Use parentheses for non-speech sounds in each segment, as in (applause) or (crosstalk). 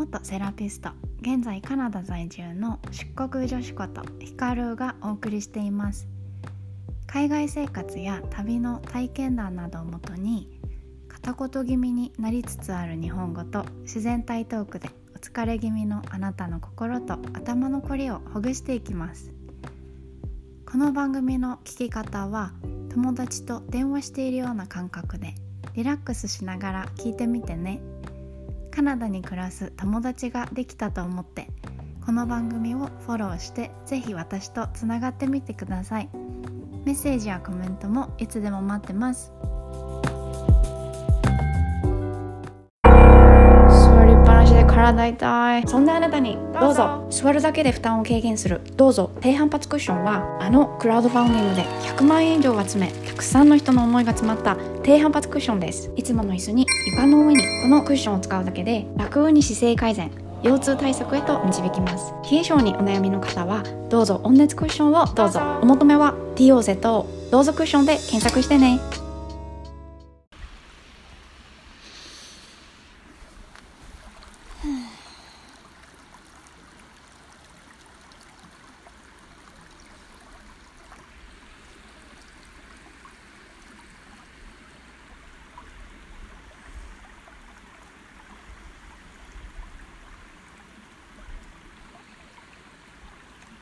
元セラピスト現在カナダ在住の出国女子ことヒカルがお送りしています。海外生活や旅の体験談などをもとに片言気味になりつつある日本語と自然体トークでお疲れ気味のあなたの心と頭のこりをほぐしていきます。この番組の聞き方は友達と電話しているような感覚でリラックスしながら聞いてみてね。カナダに暮らす友達ができたと思ってこの番組をフォローしてぜひ私とつながってみてください。メッセージやコメントもいつでも待ってます。体痛いそんなあなたにどうぞ座るだけで負担を軽減する。どうぞ低反発クッションはあのクラウドファンディングで100万円以上集めたくさんの人の思いが詰まった低反発クッションです。いつもの椅子に床の上にこのクッションを使うだけで楽に姿勢改善腰痛対策へと導きます。冷え性にお悩みの方はどうぞ温熱クッションをどうぞ。お求めは DOZ どうぞクッションで検索してね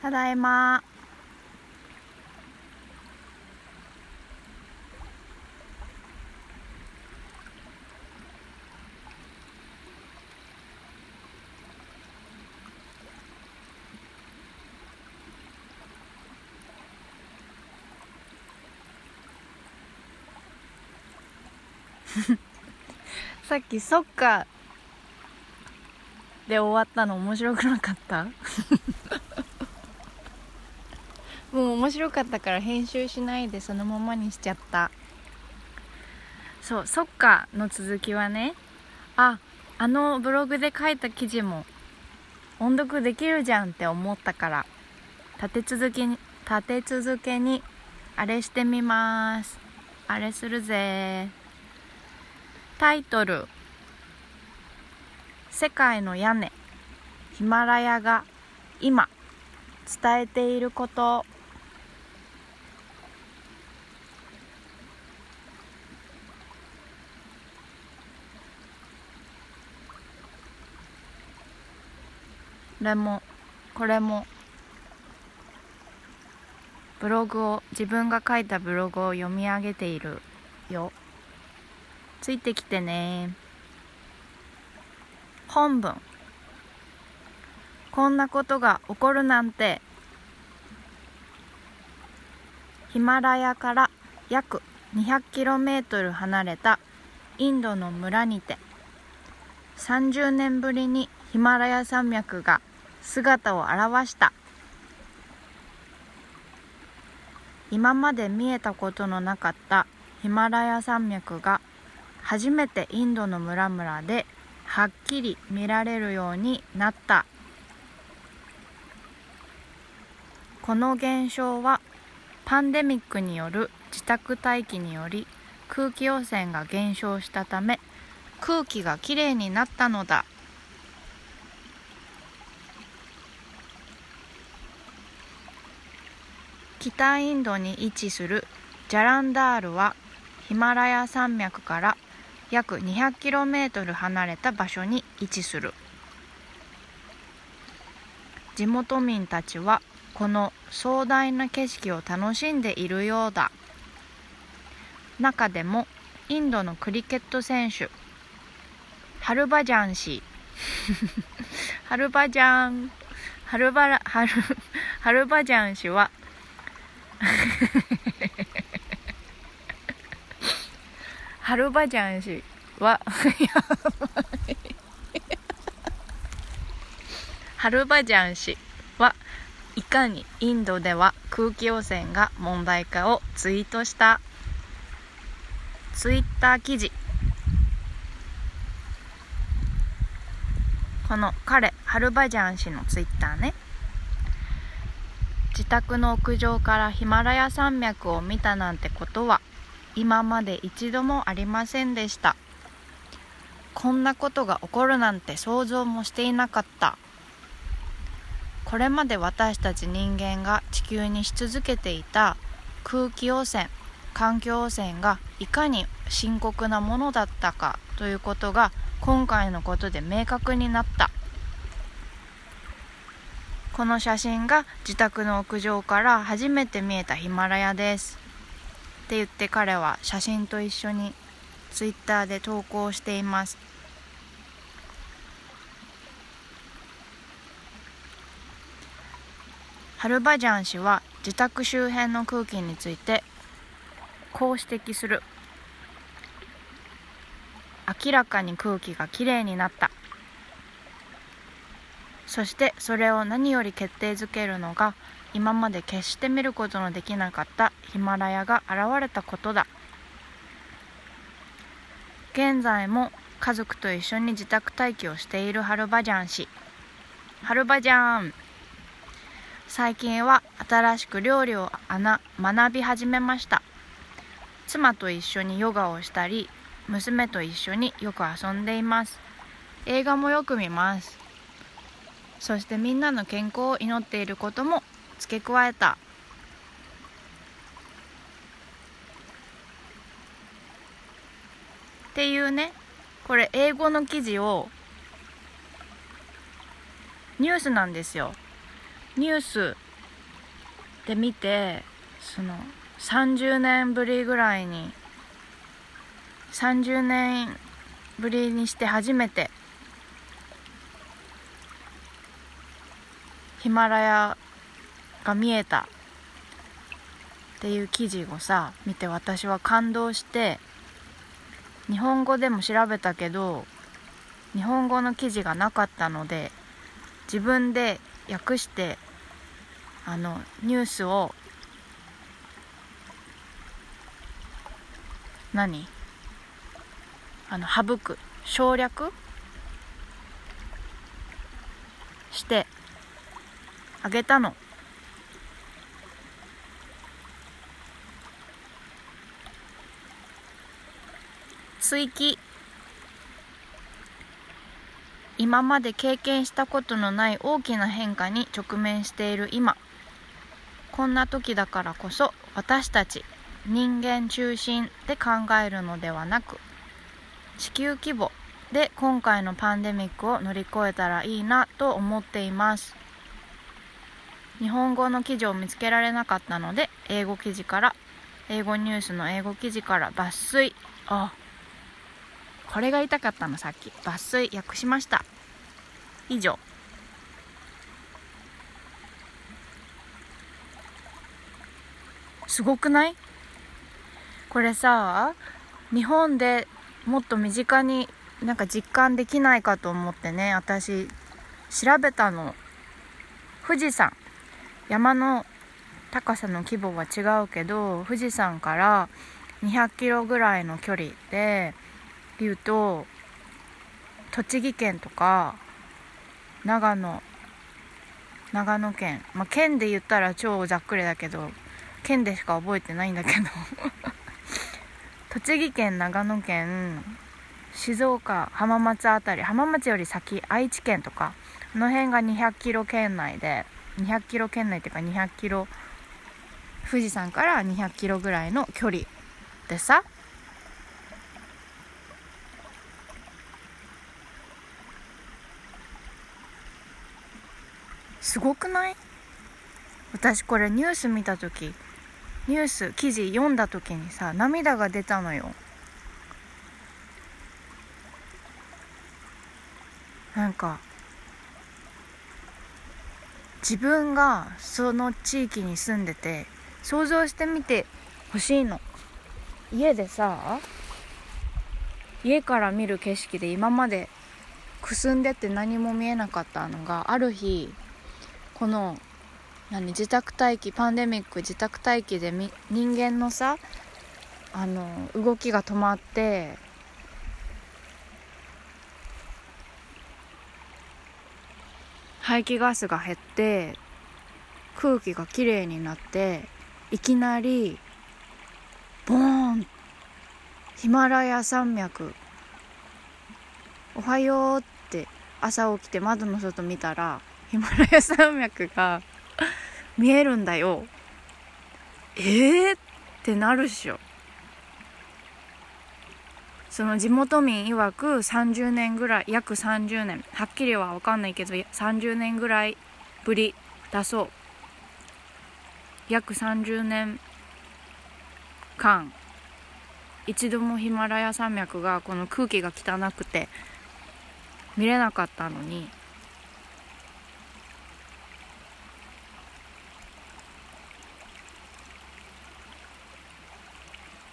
ただいま。(laughs) さっきそっかで終わったの面白くなかった？もう面白かったから編集しないでそのままにしちゃった。そう「そっか」の続きはね。ああのブログで書いた記事も音読できるじゃんって思ったから。立て続けに立て続けにあれしてみます。あれするぜ。タイトル「世界の屋根。ヒマラヤが今伝えていること」れもこれもブログを自分が書いたブログを読み上げているよ。ついてきてね。本文。こんなことが起こるなんてヒマラヤから約 200km 離れたインドの村にて30年ぶりにヒマラヤ山脈が姿を現した。今まで見えたことのなかったヒマラヤ山脈が初めてインドの村々ではっきり見られるようになった。この現象はパンデミックによる自宅待機により空気汚染が減少したため空気がきれいになったのだ。北インドに位置するジャランダールはヒマラヤ山脈から約 200km 離れた場所に位置する。地元民たちはこの壮大な景色を楽しんでいるようだ。中でもインドのクリケット選手ハルバジャン氏。(laughs) ハルバジャンハルバラハルハルバジャン氏は (laughs) ハルバジャン氏は (laughs) ハルバジャン氏はいかにインドでは空気汚染が問題かをツイートしたツイッター記事。この彼ハルバジャン氏のツイッターね。自宅の屋上からヒマラヤ山脈を見たなんてことは今まで一度もありませんでした。こんなことが起こるなんて想像もしていなかった。これまで私たち人間が地球にし続けていた空気汚染環境汚染がいかに深刻なものだったかということが今回のことで明確になった。この写真が自宅の屋上から初めて見えたヒマラヤです。って言って彼は写真と一緒にツイッターで投稿しています。ハルバジャン氏は自宅周辺の空気についてこう指摘する。明らかに空気がきれいになった。そしてそれを何より決定づけるのが今まで決して見ることのできなかったヒマラヤが現れたことだ。現在も家族と一緒に自宅待機をしているハルバジャン氏。ハルバジャン。最近は新しく料理を学び始めました。妻と一緒にヨガをしたり娘と一緒によく遊んでいます。映画もよく見ます。そしてみんなの健康を祈っていることも付け加えた。っていうね。これ英語の記事をニュースなんですよ。ニュースで見てその30年ぶりぐらいに30年ぶりにして初めてヒマラヤが見えたっていう記事をさ見て私は感動して日本語でも調べたけど日本語の記事がなかったので自分で訳してあのニュースを何？あの省く省略してあげたの。追記。今まで経験したことのない大きな変化に直面している今。こんな時だからこそ私たち人間中心で考えるのではなく地球規模で今回のパンデミックを乗り越えたらいいなと思っています。日本語の記事を見つけられなかったので英語記事から英語ニュースの英語記事から抜粋。あこれが言いたかったのさっき。抜粋訳しました。以上。すごくない？これさ日本でもっと身近になんか実感できないかと思ってね私調べたの。富士山。山の高さの規模は違うけど富士山から200キロぐらいの距離で言うと栃木県とか長野長野県まあ県で言ったら超ざっくりだけど県でしか覚えてないんだけど。(laughs) 栃木県長野県静岡浜松辺り浜松より先愛知県とかこの辺が200キロ圏内で200キロ圏内っていうか200キロ富士山から200キロぐらいの距離でさ。すごくない？私これニュース見た時ニュース記事読んだ時にさ涙が出たのよ。なんか自分がその地域に住んでて想像してみてほしいの。家でさ家から見る景色で今までくすんでて何も見えなかったのがある日この何自宅待機パンデミック自宅待機で人間のさあの動きが止まって排気ガスが減って空気がきれいになっていきなりボーン！ヒマラヤ山脈「おはよう」って朝起きて窓の外見たらヒマラヤ山脈が (laughs) 見えるんだよ。えー、ってなるっしょ。その地元民曰く30年ぐらい約30年。はっきりは分かんないけど30年ぐらいぶりだそう。約30年間一度もヒマラヤ山脈がこの空気が汚くて見れなかったのに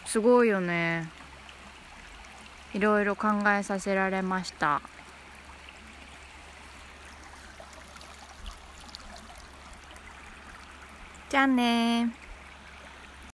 すごいよね。いろいろ考えさせられました。じゃあね